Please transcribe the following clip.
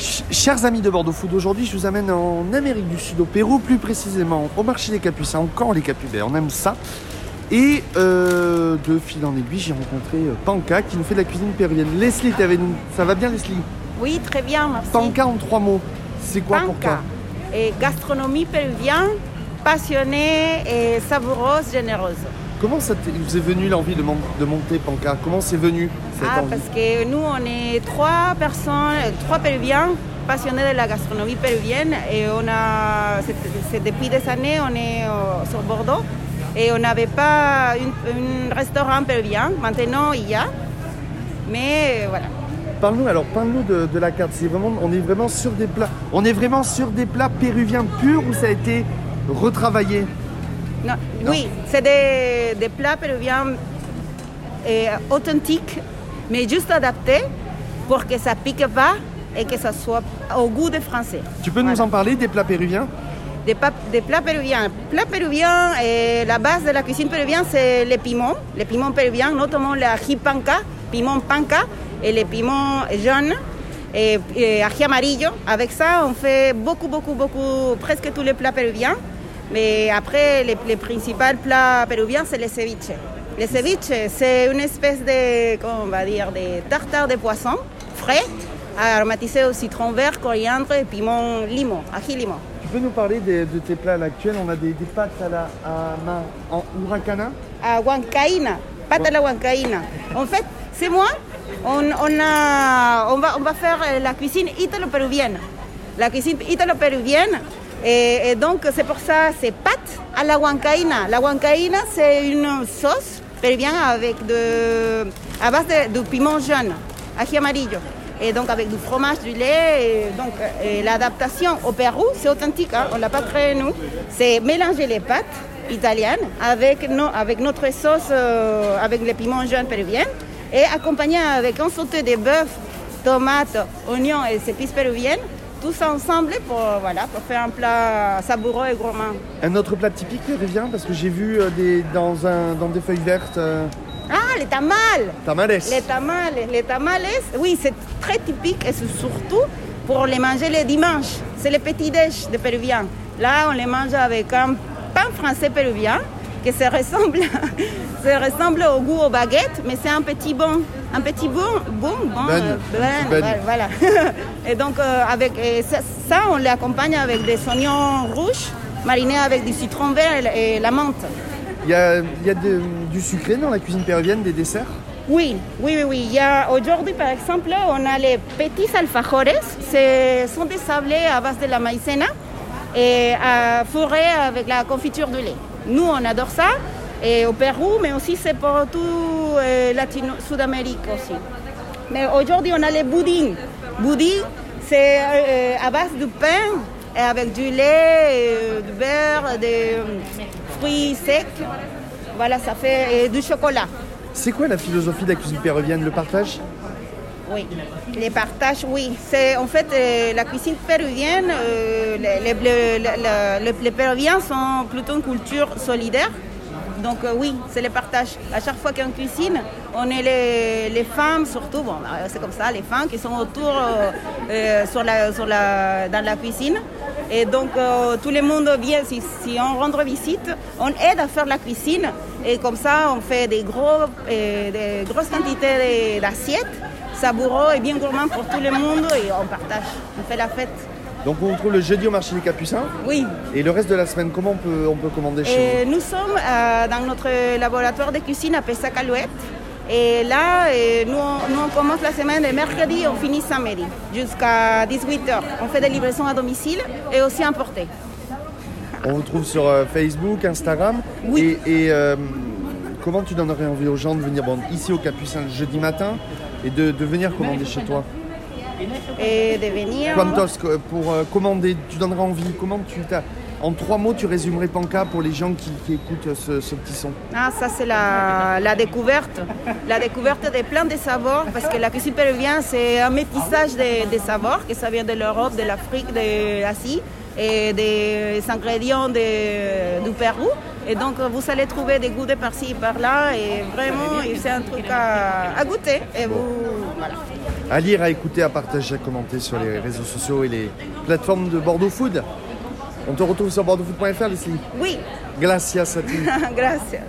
Ch- Chers amis de Bordeaux Food, aujourd'hui je vous amène en Amérique du Sud, au Pérou plus précisément, au marché des Capucins, encore les Capubais, on aime ça. Et euh, de fil en aiguille, j'ai rencontré euh, Panka qui nous fait de la cuisine péruvienne. Leslie, t'es avec nous. Ça va bien Leslie? Oui, très bien, merci. Panka en trois mots. C'est quoi toi? Et gastronomie péruvienne, passionnée et savoureuse, généreuse. Comment ça vous est venu l'envie de, mon- de monter Panka? Comment c'est venu cette Ah, envie? parce que nous, on est trois personnes, trois péruviens passionnés de la gastronomie péruvienne et on a, c'est, depuis des années, on est euh, sur Bordeaux et on n'avait pas un restaurant péruvien. Maintenant, il y a. Mais voilà. Parle-nous alors, parle-nous de, de la carte. C'est vraiment, on est vraiment sur des plats. On est vraiment sur des plats péruviens purs ou ça a été retravaillé? Non, Non. Oui, c'est des, des plats péruviens euh, authentiques, mais juste adaptés pour que ça pique pas et que ça soit au goût des Français. Tu peux nous en parler des plats péruviens? Des, plats péruviens. Plats péruviens, et la base de la cuisine péruvienne, c'est les piments. Les piments péruviens, notamment le ají panca, piment panca, et les piments jaunes, et, et ají amarillo. Avec ça, on fait beaucoup, beaucoup, beaucoup, presque tous les plats péruviens. Mais après, les, les principaux plats péruviens, c'est les ceviches. Les ceviches, c'est une espèce de, comment on va dire, de tartare de poisson frais, aromatisé au citron vert, coriandre et piment limon, ají limon. Tu peux nous parler de tes plats à l'actuel? On a des, des pâtes à la à main en huracana. à Huancaïna, pâte à la Huancaïna. En fait, c'est moi, on, on a, on, va, on va faire la cuisine italo-péruvienne. La cuisine italo-péruvienne. Et, donc, c'est pour ça, c'est pâte à la Huancaïna. La Huancaïna, c'est une sauce péruvienne avec de, à base de, piment jaune, ají amarillo. Et donc avec du fromage, du lait. Donc l'adaptation au Pérou, c'est authentique, hein, on ne l'a pas créé nous. C'est mélanger les pâtes italiennes avec notre sauce, euh, avec les piments jaunes péruviens, et accompagné avec un sauté de bœuf, tomates, oignons et épices péruviennes, tout ça ensemble pour, voilà, pour faire un plat savoureux et gourmand. Un autre plat typique péruvien parce que j'ai vu euh, des, dans, un, dans des feuilles vertes. euh, Ah, les tamales tamales. Les tamales, les tamales, oui, c'est très typique et c'est surtout pour les manger le dimanche. C'est le petit déj de Péruviens. Là, on les mange avec un pain français péruvien qui se ressemble, se ressemble au goût aux baguettes, mais c'est un petit bon, un petit bon, bon, bon, Bun. euh, Bun. voilà. et donc, euh, avec et ça, ça, on l'accompagne avec des oignons rouges marinés avec du citron vert et la- et la menthe. Il y a, il y a de- du sucré dans la cuisine péruvienne, des desserts? Oui, oui, oui, oui. Il y a aujourd'hui, par exemple, on a les petits alfajores. Ce sont des sablés à base de la maïzena et à fourrés avec la confiture de lait. Nous, on adore ça. Et au Pérou, mais aussi c'est pour tout euh, Sud-Amérique aussi. Mais aujourd'hui, on a les boudins. Boudin, c'est euh, à base de pain et avec du lait, du beurre, des fruits secs. Voilà, ça fait du chocolat. C'est quoi la philosophie de la cuisine péruvienne Le partage? Oui, les partages, oui. C'est en fait euh, la cuisine péruvienne. euh, les, Péruviens sont plutôt une culture solidaire. Donc euh, oui, c'est les partages. À chaque fois qu'on cuisine, on est les, femmes surtout. Bon, c'est comme ça, les femmes qui sont autour sur la, dans la cuisine. Et donc tout le monde vient. Si, si on rendre visite, on aide à faire la cuisine. Et comme ça, on fait des, gros, des grosses quantités d'assiettes savoureux et bien gourmand pour tout le monde et on partage, on fait la fête. Donc on vous trouve le jeudi au marché des Capucins. Oui. Et le reste de la semaine, comment on peut, on peut commander chez Et nous sommes euh, dans notre laboratoire de cuisine à Pessac-Alouette. Et là, euh, nous, on- nous, on commence la semaine de mercredi, on finit samedi, jusqu'à 18h. On fait des livraisons à domicile et aussi importées. On vous trouve sur euh, Facebook, Instagram. Oui. Et, et, euh, comment tu donnerais envie aux gens de venir bon, ici au Capucins le jeudi matin et de, de venir commander chez toi Et de venir. Quantos euh, pour euh, commander, tu donnerais envie Comment tu t'as En trois mots, tu résumerais Panka pour les gens qui, qui écoutent ce, ce petit son? Ah, ça c'est la, la découverte. La découverte de plein de savoirs, parce que la cuisine péruvienne, c'est un métissage de, de savoirs, que ça vient de l'Europe, de l'Afrique, de l'Asie, et des ingrédients de- du Pérou. Et donc, vous allez trouver des goûts de par-ci et par-là, et vraiment, c'est un truc à, à goûter. Et vous, voilà. à lire, à écouter, à partager, à commenter sur les réseaux sociaux et les plateformes de Bordeaux Food. On te retrouve sur bordeauxfood.fr, Leslie. Oui, Gracias ti. gracias.